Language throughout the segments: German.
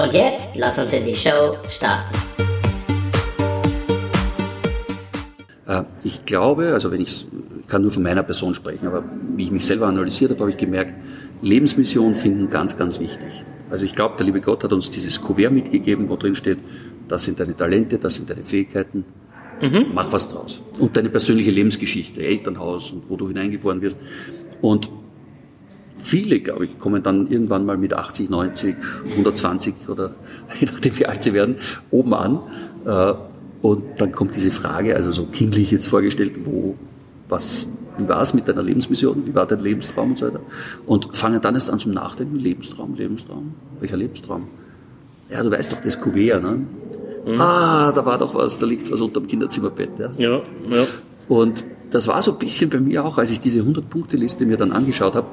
Und jetzt lass uns in die Show starten. Äh, Ich glaube, also wenn ich, ich kann nur von meiner Person sprechen, aber wie ich mich selber analysiert habe, habe ich gemerkt, Lebensmission finden ganz, ganz wichtig. Also ich glaube, der liebe Gott hat uns dieses Kuvert mitgegeben, wo drin steht, das sind deine Talente, das sind deine Fähigkeiten, mach was draus. Und deine persönliche Lebensgeschichte, Elternhaus und wo du hineingeboren wirst. Und viele, glaube ich, kommen dann irgendwann mal mit 80, 90, 120 oder je nachdem wie alt sie werden, oben an. Äh, Und dann kommt diese Frage, also so kindlich jetzt vorgestellt, wo, was, wie war es mit deiner Lebensmission, wie war dein Lebenstraum und so weiter. Und fangen dann erst an zum Nachdenken, Lebenstraum, Lebenstraum, welcher Lebenstraum? Ja, du weißt doch, das Kuvert, ne? Ah, da war doch was, da liegt was unterm Kinderzimmerbett. Ja. Ja, ja. Und das war so ein bisschen bei mir auch, als ich diese 100-Punkte-Liste mir dann angeschaut habe,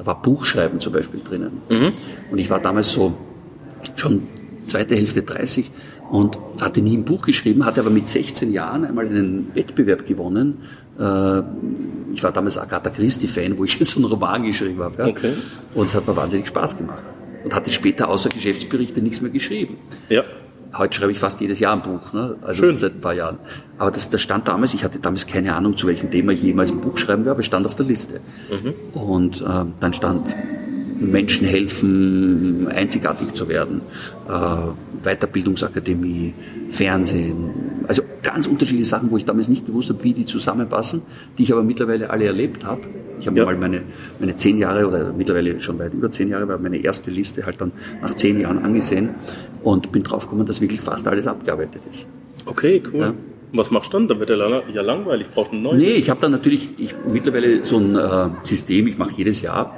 da war Buchschreiben zum Beispiel drinnen. Und ich war damals so schon zweite Hälfte 30 und hatte nie ein Buch geschrieben, hatte aber mit 16 Jahren einmal einen Wettbewerb gewonnen. Äh, Ich war damals Agatha Christie-Fan, wo ich so einen Roman geschrieben habe. Ja. Okay. Und es hat mir wahnsinnig Spaß gemacht. Und hatte später außer Geschäftsberichte nichts mehr geschrieben. Ja. Heute schreibe ich fast jedes Jahr ein Buch, ne? also Schön. seit ein paar Jahren. Aber das, das stand damals, ich hatte damals keine Ahnung, zu welchem Thema ich jemals ein Buch schreiben werde, aber es stand auf der Liste. Und ähm, dann stand Menschen helfen, einzigartig zu werden, äh, Weiterbildungsakademie, Fernsehen, also ganz unterschiedliche Sachen, wo ich damals nicht gewusst habe, wie die zusammenpassen, die ich aber mittlerweile alle erlebt habe. Ich habe Ja. mal meine, meine zehn Jahre oder mittlerweile schon weit über zehn Jahre, war meine erste Liste halt dann nach zehn Jahren angesehen und bin draufgekommen, dass wirklich fast alles abgearbeitet ist. Okay, cool. Ja. Was machst du dann? Dann wird lang- ja langweilig, brauchst du einen neuen. Nee, ich habe dann natürlich ich, mittlerweile so ein äh, System, ich mache jedes Jahr,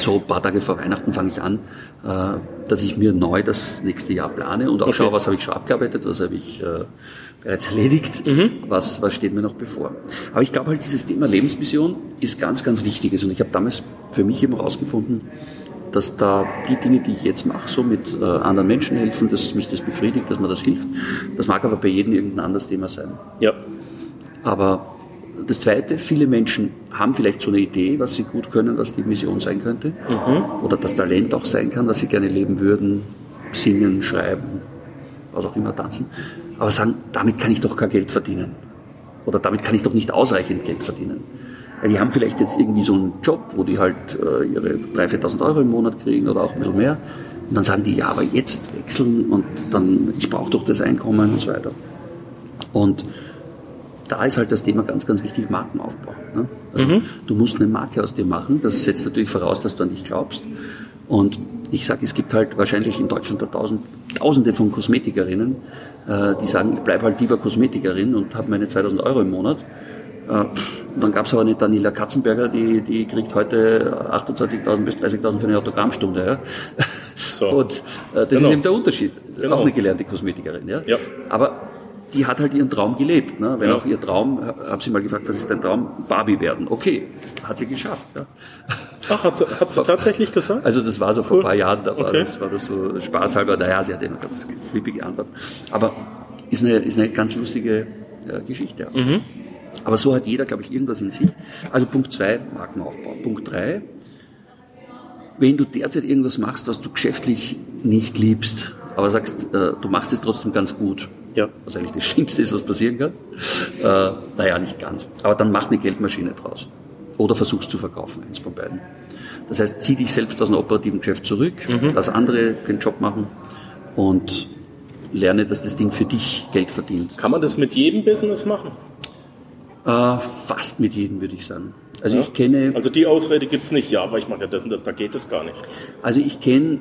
so ein paar Tage vor Weihnachten fange ich an, äh, dass ich mir neu das nächste Jahr plane und auch Okay. schaue, was habe ich schon abgearbeitet, was habe ich äh, bereits erledigt, was, was steht mir noch bevor. Aber ich glaube halt, dieses Thema Lebensmission ist ganz, ganz wichtiges und ich habe damals für mich eben herausgefunden, dass da die Dinge, die ich jetzt mache, so mit äh, anderen Menschen helfen, dass mich das befriedigt, dass mir das hilft. Das mag aber bei jedem irgendein anderes Thema sein. Ja. Aber das Zweite, viele Menschen haben vielleicht so eine Idee, was sie gut können, was die Mission sein könnte. Oder das Talent auch sein kann, was sie gerne leben würden. Singen, schreiben, was auch immer, tanzen. Aber sagen, damit kann ich doch kein Geld verdienen. Oder damit kann ich doch nicht ausreichend Geld verdienen. Weil die haben vielleicht jetzt irgendwie so einen Job, wo die halt äh, ihre 3.000, 4.000 Euro im Monat kriegen oder auch ein bisschen mehr. Und dann sagen die, ja, aber jetzt wechseln und dann, ich brauche doch das Einkommen und so weiter. Und da ist halt das Thema ganz, ganz wichtig, Markenaufbau. Ne? Also Du musst eine Marke aus dir machen. Das setzt natürlich voraus, dass du an dich glaubst. Und ich sage, es gibt halt wahrscheinlich in Deutschland da tausend, tausende von Kosmetikerinnen, äh, die sagen, ich bleibe halt lieber Kosmetikerin und habe meine 2000 Euro im Monat. Äh, dann gab es aber eine Daniela Katzenberger, die, die kriegt heute 28.000 bis 30.000 für eine Autogrammstunde. Ja? So. Und äh, das Genau. ist eben der Unterschied. Genau. Auch eine gelernte Kosmetikerin. Ja? Ja. Aber die hat halt ihren Traum gelebt. Ne? Wenn Ja. auch ihr Traum, habe sie mal gefragt, was ist dein Traum? Barbie werden. Okay, hat sie geschafft. Ja? Ach, hat sie, hat sie tatsächlich gesagt? Also das war so vor Cool. ein paar Jahren, da war, Okay. das, war das so spaßhalber. Naja, sie hat eine ganz flippige Antwort. Aber ist eine, ist eine ganz lustige äh, Geschichte. Mhm. Aber so hat jeder, glaube ich, irgendwas in sich. Also Punkt zwei, Markenaufbau. Punkt drei, wenn du derzeit irgendwas machst, was du geschäftlich nicht liebst, aber sagst, äh, du machst es trotzdem ganz gut, Ja. was eigentlich das Schlimmste ist, was passieren kann. Äh, naja, nicht ganz. Aber dann mach eine Geldmaschine draus. Oder versuch's zu verkaufen, eins von beiden. Das heißt, zieh dich selbst aus einem operativen Geschäft zurück, lass andere den Job machen und lerne, dass das Ding für dich Geld verdient. Kann man das mit jedem Business machen? Äh, fast mit jedem, würde ich sagen. Also Ja. ich kenne, Also die Ausrede gibt's nicht. Ja, aber ich mache ja das und das, da geht es gar nicht. also ich kenne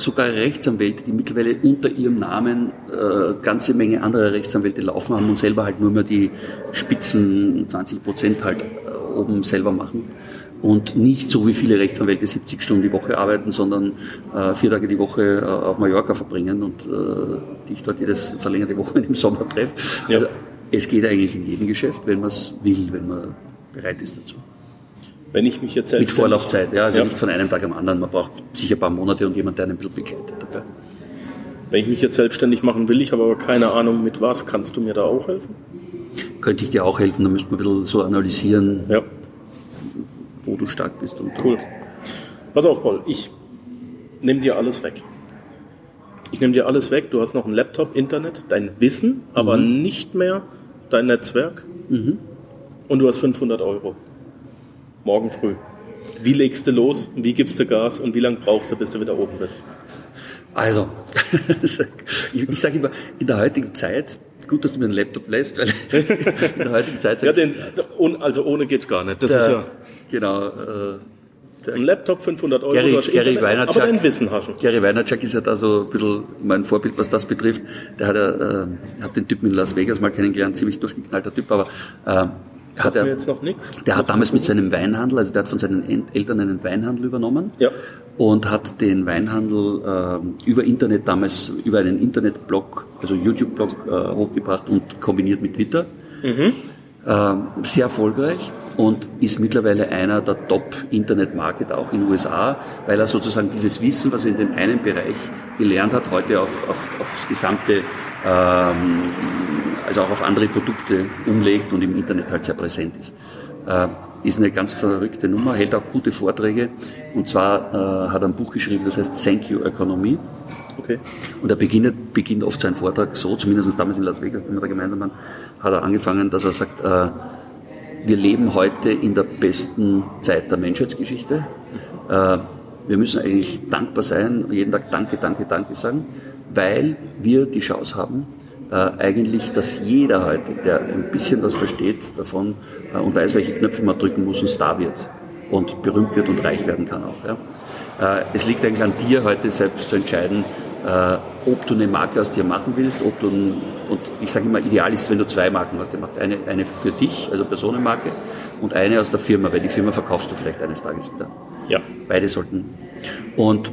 sogar Rechtsanwälte, die mittlerweile unter ihrem Namen äh, ganze Menge andere Rechtsanwälte laufen haben und selber halt nur mehr die Spitzen 20 Prozent halt äh, oben selber machen. und nicht so wie viele Rechtsanwälte 70 Stunden die Woche arbeiten, sondern äh, vier Tage die Woche äh, auf Mallorca verbringen und äh, die ich dort jedes verlängerte Wochenende im Sommer treffe. Ja. Also es geht eigentlich in jedem Geschäft, wenn man es will, wenn man bereit ist dazu. Wenn ich mich jetzt Mit Vorlaufzeit, ja, also Ja. nicht von einem Tag am anderen. Man braucht sicher ein paar Monate und jemand, der einen ein bisschen begleitet dabei. Wenn ich mich jetzt selbstständig machen will, ich habe aber keine Ahnung mit was, kannst du mir da auch helfen? Könnte ich dir auch helfen, da müsste man ein bisschen so analysieren, Ja, wo du stark bist. Und cool. Pass auf, Paul, ich nehme dir alles weg. Ich nehme dir alles weg. Du hast noch einen Laptop, Internet, dein Wissen, aber nicht mehr dein Netzwerk. Und du hast 500 Euro. Morgen früh. Wie legst du los? Wie gibst du Gas? Und wie lange brauchst du, bis du wieder oben bist? Also, ich, sage immer, in der heutigen Zeit, gut, dass du mir einen Laptop lässt, weil in der heutigen Zeit Ja, den, ohne- also ohne geht's gar nicht. Das der, ist ja genau, äh, ein Laptop, 500 Euro, Gary- Gary aber dein Wissen haschen. Gary Vaynerchuk ist ja da so ein bisschen mein Vorbild, was das betrifft. Der hat ja, äh, ich habe den Typen in Las Vegas mal kennengelernt, ziemlich durchgeknallter Typ, aber äh, hat Sagt mir er, jetzt noch nichts. der hat damals mit seinem Weinhandel, also der hat von seinen En- Eltern einen Weinhandel übernommen Ja. und hat den Weinhandel äh, über Internet damals, über einen Internetblog, also YouTube-Blog äh, hochgebracht und kombiniert mit Twitter. Ähm, sehr erfolgreich und ist mittlerweile einer der Top-Internet-Marketer auch in den USA, weil er sozusagen dieses Wissen, was er in dem einen Bereich gelernt hat, heute auf, auf, aufs gesamte, ähm, also auch auf andere Produkte umlegt und im Internet halt sehr präsent ist. Äh, ist eine ganz verrückte Nummer, hält auch gute Vorträge und zwar äh, hat er ein Buch geschrieben, das heißt Thank You Economy. Okay. Und er beginnt, beginnt oft seinen Vortrag so, zumindest damals in Las Vegas, wenn wir da gemeinsam waren, hat er angefangen, dass er sagt, äh, wir leben heute in der besten Zeit der Menschheitsgeschichte. Äh, wir müssen eigentlich dankbar sein, jeden Tag Danke, Danke, Danke sagen, weil wir die Chance haben, äh, eigentlich, dass jeder heute, der ein bisschen was versteht davon äh, und weiß, welche Knöpfe man drücken muss, ein Star wird und berühmt wird und reich werden kann auch. Ja. Äh, es liegt eigentlich an dir heute selbst zu entscheiden, äh, ob du eine Marke aus dir machen willst, ob du, ein, und ich sage immer, ideal ist, wenn du zwei Marken aus dir machst. Eine, eine für dich, also Personenmarke, und eine aus der Firma, weil die Firma verkaufst du vielleicht eines Tages wieder. Ja. Beide sollten. Und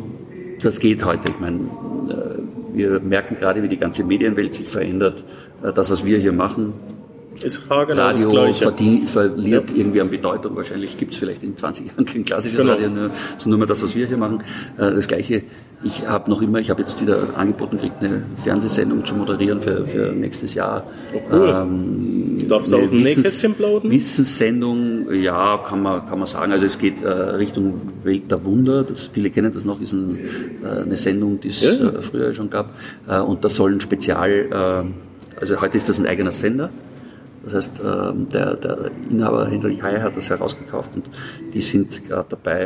das geht heute. Ich meine, äh, wir merken gerade, wie die ganze Medienwelt sich verändert. Äh, Das, was wir hier machen, Ist haargenau das Radio Gleiche. verdient, verliert Ja. irgendwie an Bedeutung. Wahrscheinlich gibt es vielleicht in 20 Jahren kein klassisches Genau. Radio, nur, sondern nur mehr das, was wir hier machen. Äh, Das Gleiche, ich habe noch immer, ich habe jetzt wieder angeboten gekriegt, eine Fernsehsendung zu moderieren für, für nächstes Jahr. Oh, cool. Ähm, Du darfst da eine aus dem Nähkästchen plaudern? Wissenssendung, ja, kann man, kann man sagen. Also es geht äh, Richtung Welt der Wunder. Das, viele kennen das noch, ist ein, äh, eine Sendung, die es Ja, ja. äh, früher schon gab. Äh, und das soll ein Spezial, äh, also heute ist das ein eigener Sender. Das heißt, ähm, der, der Inhaber Hendrik Heyer hat das herausgekauft und die sind gerade dabei,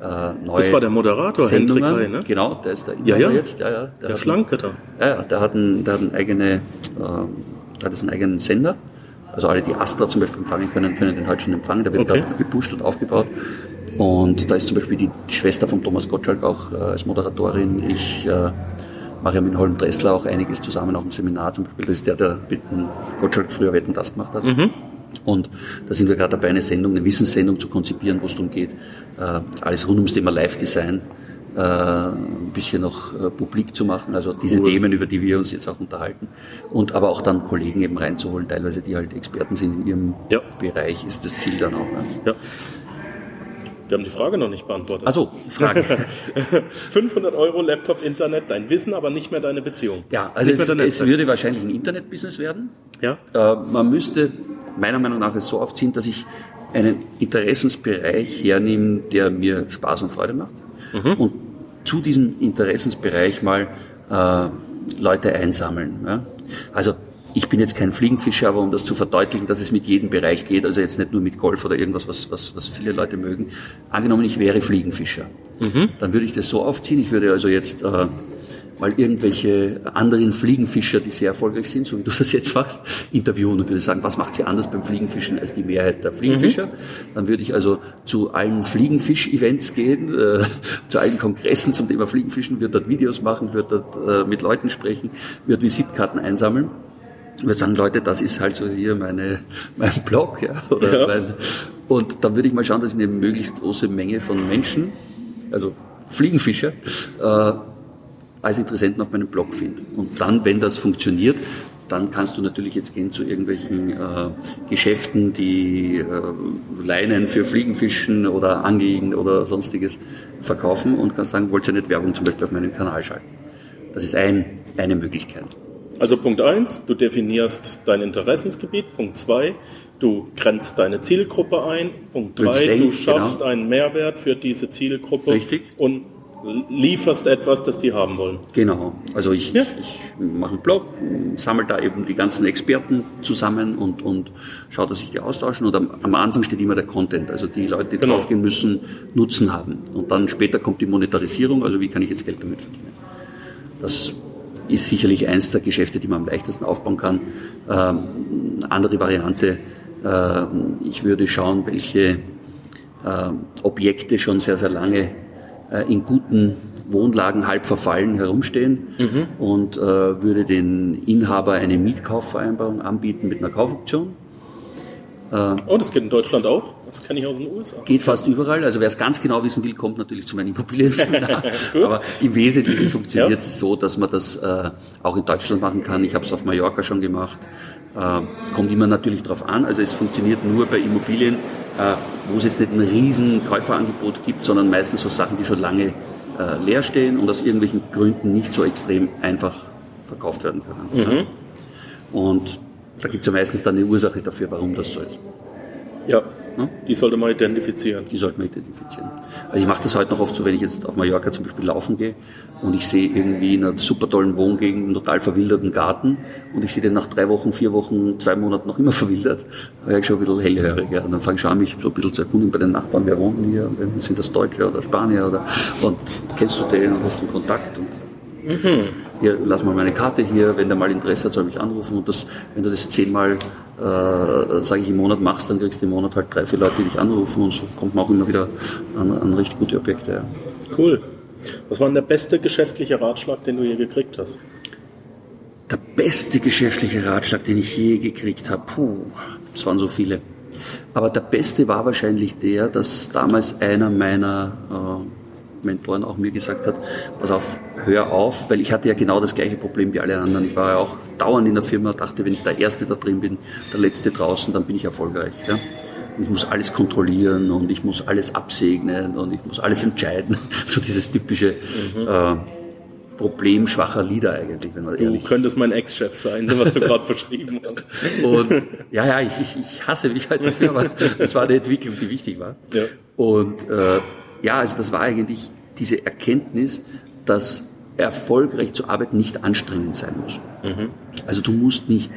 äh, neue Das war der Moderator, Sendungen, Hendrik Heyer, ne? Genau, der ist der Ja, Inhaber ja. jetzt. Ja, ja, Der hat- Schlanke da. ja, ja, der hat einen, der hat einen eigene, ähm, der hat jetzt einen eigenen Sender. Also alle, die Astra zum Beispiel empfangen können, können den halt schon empfangen. Der wird Okay. gerade gepusht und aufgebaut. Und da ist zum Beispiel die Schwester von Thomas Gottschalk auch äh, als Moderatorin. Ich äh, mache ja mit Holm Dressler auch einiges zusammen, auch ein Seminar zum Beispiel. Das ist der, der mit dem Gottschalk früher Wetten das gemacht hat. Und da sind wir gerade dabei, eine Sendung, eine Wissenssendung zu konzipieren, wo es darum geht, äh, alles rund ums Thema Live-Design äh, ein bisschen noch äh, publik zu machen, also diese Cool. Themen, über die wir uns jetzt auch unterhalten. Und aber auch dann Kollegen eben reinzuholen, teilweise die halt Experten sind in ihrem Ja. Bereich, ist das Ziel dann auch. Ne? Ja. Wir haben die Frage noch nicht beantwortet. Also, Frage. 500 Euro Laptop, Internet, dein Wissen, aber nicht mehr deine Beziehung. ja, also es, es würde wahrscheinlich ein Internetbusiness werden. Ja. Äh, man müsste meiner Meinung nach es so aufziehen, dass ich einen Interessensbereich hernehme, der mir Spaß und Freude macht. Und zu diesem Interessensbereich mal äh, Leute einsammeln. Ja? Also ich bin jetzt kein Fliegenfischer, aber um das zu verdeutlichen, dass es mit jedem Bereich geht, also jetzt nicht nur mit Golf oder irgendwas, was, was, was viele Leute mögen. Angenommen, ich wäre Fliegenfischer. Dann würde ich das so aufziehen, ich würde also jetzt äh, mal irgendwelche anderen Fliegenfischer, die sehr erfolgreich sind, so wie du das jetzt machst, interviewen und würde sagen, was macht sie anders beim Fliegenfischen als die Mehrheit der Fliegenfischer? Dann würde ich also zu allen Fliegenfisch-Events gehen, äh, zu allen Kongressen zum Thema Fliegenfischen, würde dort Videos machen, würde dort äh, mit Leuten sprechen, würde Visitkarten einsammeln Ich würde sagen, Leute, das ist halt so hier meine, mein Blog, ja, oder Ja. Mein, und dann würde ich mal schauen, dass ich eine möglichst große Menge von Menschen, also Fliegenfischer, äh, als Interessenten auf meinem Blog finde. Und dann, wenn das funktioniert, dann kannst du natürlich jetzt gehen zu irgendwelchen äh, Geschäften, die äh, Leinen für Fliegenfischen oder Angeln oder sonstiges verkaufen und kannst sagen, wollt ihr nicht Werbung zum Beispiel auf meinem Kanal schalten. Das ist ein, eine Möglichkeit. Also Punkt eins, du definierst dein Interessensgebiet. Punkt zwei, du grenzt deine Zielgruppe ein. Punkt drei, Möglichst eng, du schaffst genau. einen Mehrwert für diese Zielgruppe Richtig. und lieferst etwas, das die haben wollen. Genau. Also ich, Ja. ich mache einen Blog, sammle da eben die ganzen Experten zusammen und, und schaue, dass sich die austauschen. Und am, am Anfang steht immer der Content. Also die Leute, die Genau. draufgehen müssen, Nutzen haben. Und dann später kommt die Monetarisierung. Also wie kann ich jetzt Geld damit verdienen? Das ist sicherlich eins der Geschäfte, die man am leichtesten aufbauen kann. Ähm, andere Variante, äh, ich würde schauen, welche äh, Objekte schon sehr, sehr lange äh, in guten Wohnlagen halb verfallen herumstehen und äh, würde den Inhaber eine Mietkaufvereinbarung anbieten mit einer Kaufoption. Oh, das geht in Deutschland auch. Das kenne ich aus den USA. Geht fast überall. Also wer es ganz genau wissen will, kommt natürlich zu meinem Immobilienseminar. Aber im Wesentlichen funktioniert Ja. es so, dass man das äh, auch in Deutschland machen kann. Ich habe es auf Mallorca schon gemacht. Äh, kommt immer natürlich darauf an. Also es funktioniert nur bei Immobilien, äh, wo es jetzt nicht ein riesen Käuferangebot gibt, sondern meistens so Sachen, die schon lange äh, leer stehen und aus irgendwelchen Gründen nicht so extrem einfach verkauft werden können. Ja. Und da gibt es ja meistens dann eine Ursache dafür, warum das so ist. Ja, Ja. die sollte man identifizieren. Die sollte man identifizieren. Also ich mache das heute noch oft so, wenn ich jetzt auf Mallorca zum Beispiel laufen gehe und ich sehe irgendwie in einer super tollen Wohngegend einen total verwilderten Garten und ich sehe den nach drei Wochen, vier Wochen, zwei Monaten noch immer verwildert, wäre ich schon ein bisschen hellhöriger. Und dann fange ich an, mich so ein bisschen zu erkundigen bei den Nachbarn, wer wohnt hier, Wer- sind das Deutsche oder Spanier oder und kennst du den und hast du Kontakt und hier, lass mal meine Karte hier, wenn der mal Interesse hat, soll mich anrufen und das, wenn du das zehnmal, äh, sage ich, im Monat machst, dann kriegst du im Monat halt drei, vier Leute, die dich anrufen und so kommt man auch immer wieder an, an richtig gute Objekte. Ja. Cool. Was war denn der beste geschäftliche Ratschlag, den du je gekriegt hast? Der beste geschäftliche Ratschlag, den ich je gekriegt habe, puh, es waren so viele. Aber der beste war wahrscheinlich der, dass damals einer meiner äh, Mentoren auch mir gesagt hat, pass auf, hör auf, weil ich hatte ja genau das gleiche Problem wie alle anderen. Ich war ja auch dauernd in der Firma, dachte, wenn ich der Erste da drin bin, der Letzte draußen, dann bin ich erfolgreich. Ja? Ich muss alles kontrollieren und ich muss alles absegnen und ich muss alles entscheiden. So dieses typische äh, Problem schwacher Lieder eigentlich, wenn man Du ehrlich könntest mein Ex-Chef sein, was du gerade beschrieben hast. und ja, ja, ich, ich, ich hasse mich halt dafür, aber das war eine Entwicklung, die wichtig war. Ja. Und äh, ja, also das war eigentlich diese Erkenntnis, dass erfolgreich zu arbeiten nicht anstrengend sein muss. Also du musst nicht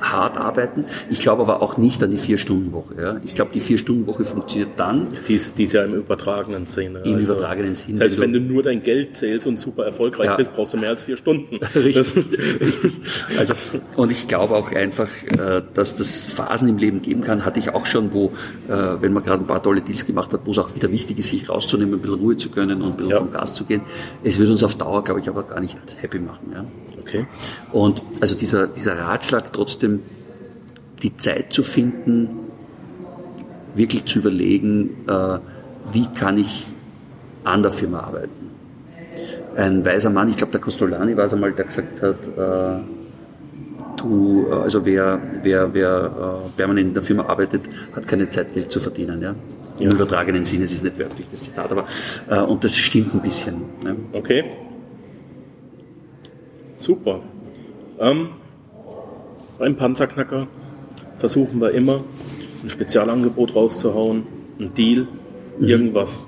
hart arbeiten. Ich glaube aber auch nicht an die Vier-Stunden-Woche. Ja. Ich glaube, die Vier-Stunden-Woche funktioniert dann, Die ist, die ist ja im übertragenen Sinne. Im übertragenen Sinn, Selbst wenn wenn du- nur dein Geld zählst und super erfolgreich Ja. bist, brauchst du mehr als vier Stunden. Richtig, richtig. Also, und ich glaube auch einfach, äh, dass das Phasen im Leben geben kann, hatte ich auch schon, wo, äh, wenn man gerade ein paar tolle Deals gemacht hat, wo es auch wieder wichtig ist, sich rauszunehmen, ein bisschen Ruhe zu können und ein bisschen Ja. vom Gas zu gehen. Es wird uns auf Dauer, glaube ich, aber gar nicht happy machen. Ja. Okay. Und also dieser, dieser Ratschlag trotzdem, die Zeit zu finden, wirklich zu überlegen, äh, wie kann ich an der Firma arbeiten. Ein weiser Mann, ich glaube der Costolani war es einmal, der gesagt hat, äh, du, äh, also wer, wer, wer äh, permanent in der Firma arbeitet, hat keine Zeit, Geld zu verdienen. Ja? Im Ja. übertragenen Sinne, es ist nicht wörtlich das Zitat, aber äh, und das stimmt ein bisschen. Ja? Okay. Super. Ähm, beim Panzerknacker versuchen wir immer, ein Spezialangebot rauszuhauen, ein Deal, irgendwas.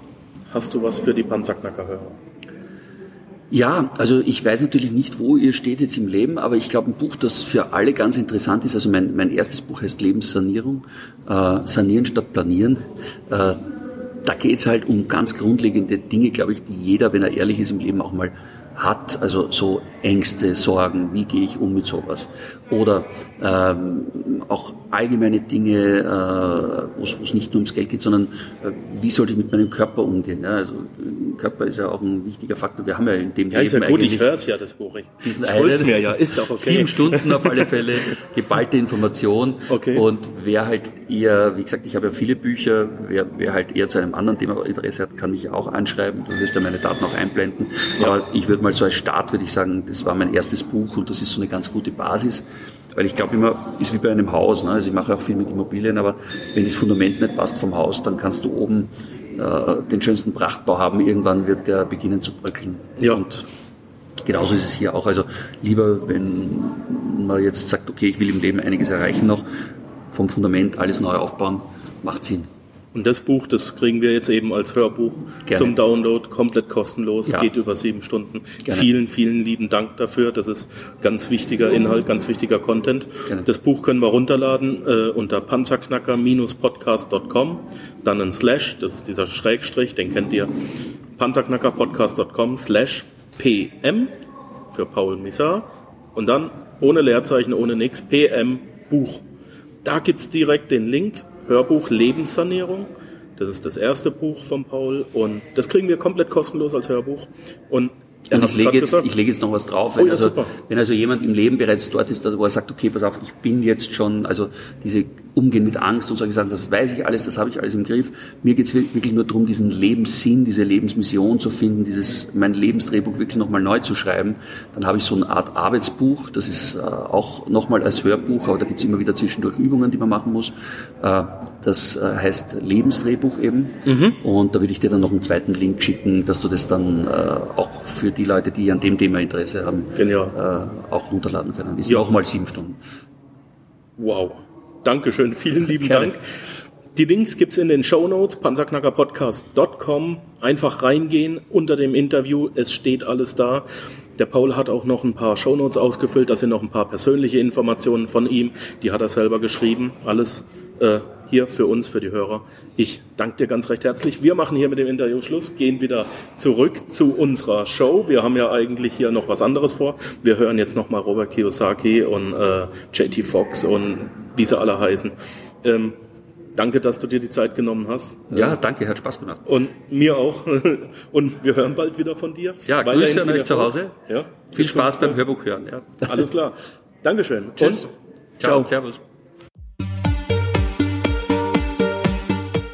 Hast du was für die Panzerknacker-Hörer? Ja, also ich weiß natürlich nicht, wo ihr steht jetzt im Leben, aber ich glaube, ein Buch, das für alle ganz interessant ist, also mein, mein erstes Buch heißt Lebenssanierung, äh, Sanieren statt Planieren. Äh, da geht es halt um ganz grundlegende Dinge, glaube ich, die jeder, wenn er ehrlich ist im Leben, auch mal hat, also so Ängste, Sorgen, wie gehe ich um mit sowas? Oder ähm, auch allgemeine Dinge, äh, wo es nicht nur ums Geld geht, sondern äh, wie sollte ich mit meinem Körper umgehen? Ja? Also, Körper ist ja auch ein wichtiger Faktor. Wir haben ja in dem Ja, ist ja Leben gut, ich höre es ja, das Buch. Ich diesen ich einen- mir ja, ist doch okay. Sieben Stunden auf alle Fälle, geballte Information. Okay. Und wer halt eher, wie gesagt, ich habe ja viele Bücher, wer, wer halt eher zu einem anderen Thema Interesse hat, kann mich auch anschreiben. Du wirst ja meine Daten auch einblenden. Aber ich würde mal so als Start, würde ich sagen, das war mein erstes Buch und das ist so eine ganz gute Basis. Weil ich glaube immer, ist wie bei einem Haus. Ne? Also ich mache auch viel mit Immobilien, aber wenn das Fundament nicht passt vom Haus, dann kannst du oben äh, den schönsten Prachtbau haben. Irgendwann wird der beginnen zu bröckeln. Ja. Und Genauso ist es hier auch. Also lieber, wenn man jetzt sagt, okay, ich will im Leben einiges erreichen noch, vom Fundament alles neu aufbauen, macht Sinn. Und das Buch, das kriegen wir jetzt eben als Hörbuch Gerne. zum Download, komplett kostenlos, Ja. geht über sieben Stunden. Gerne. Vielen, vielen lieben Dank dafür. Das ist ganz wichtiger Inhalt, ganz wichtiger Content. Gerne. Das Buch können wir runterladen äh, unter panzerknacker-podcast.com, dann ein Slash, das ist dieser Schrägstrich, den kennt ihr, panzerknackerpodcast.com slash pm für Paul Missar und dann ohne Leerzeichen, ohne nix, pm Buch. Da gibt's direkt den Link, Hörbuch Lebenssanierung. Das ist das erste Buch von Paul und das kriegen wir komplett kostenlos als Hörbuch. Und Und hat's ich lege jetzt, ich lege jetzt noch was drauf. Oh Wenn, ja, also, super. wenn also jemand im Leben bereits dort ist, wo er sagt, okay, pass auf, ich bin jetzt schon, also diese Umgehen mit Angst und solche Sachen, das weiß ich alles, das habe ich alles im Griff. Mir geht es wirklich nur darum, diesen Lebenssinn, diese Lebensmission zu finden, dieses mein Lebensdrehbuch wirklich nochmal neu zu schreiben. Dann habe ich so eine Art Arbeitsbuch, das ist äh, auch nochmal als Hörbuch, aber da gibt es immer wieder zwischendurch Übungen, die man machen muss. Äh, das äh, heißt Lebensdrehbuch eben. Mhm. Und da würde ich dir dann noch einen zweiten Link schicken, dass du das dann äh, auch für die Leute, die an dem Thema Interesse haben, äh, auch runterladen können. Ist Ja. nochmal sieben Stunden. Wow. Dankeschön, vielen lieben Gerne. Dank. Die Links gibt's in den Shownotes, panzerknackerpodcast.com. Einfach reingehen unter dem Interview, es steht alles da. Der Paul hat auch noch ein paar Shownotes ausgefüllt, da sind noch ein paar persönliche Informationen von ihm, die hat er selber geschrieben. Alles äh, hier für uns, für die Hörer. Ich danke dir ganz recht herzlich. Wir machen hier mit dem Interview Schluss, gehen wieder zurück zu unserer Show. Wir haben ja eigentlich hier noch was anderes vor. Wir hören jetzt nochmal Robert Kiyosaki und äh, JT Fox und wie sie alle heißen. Ähm, danke, dass du dir die Zeit genommen hast. Ja, danke, hat Spaß gemacht. Und mir auch. Und wir hören bald wieder von dir. Ja, Grüße an euch zu. Hause. Ja. Viel Spaß beim Hörbuch hören. Ja. Alles klar. Dankeschön. Tschüss. Und Ciao. Servus.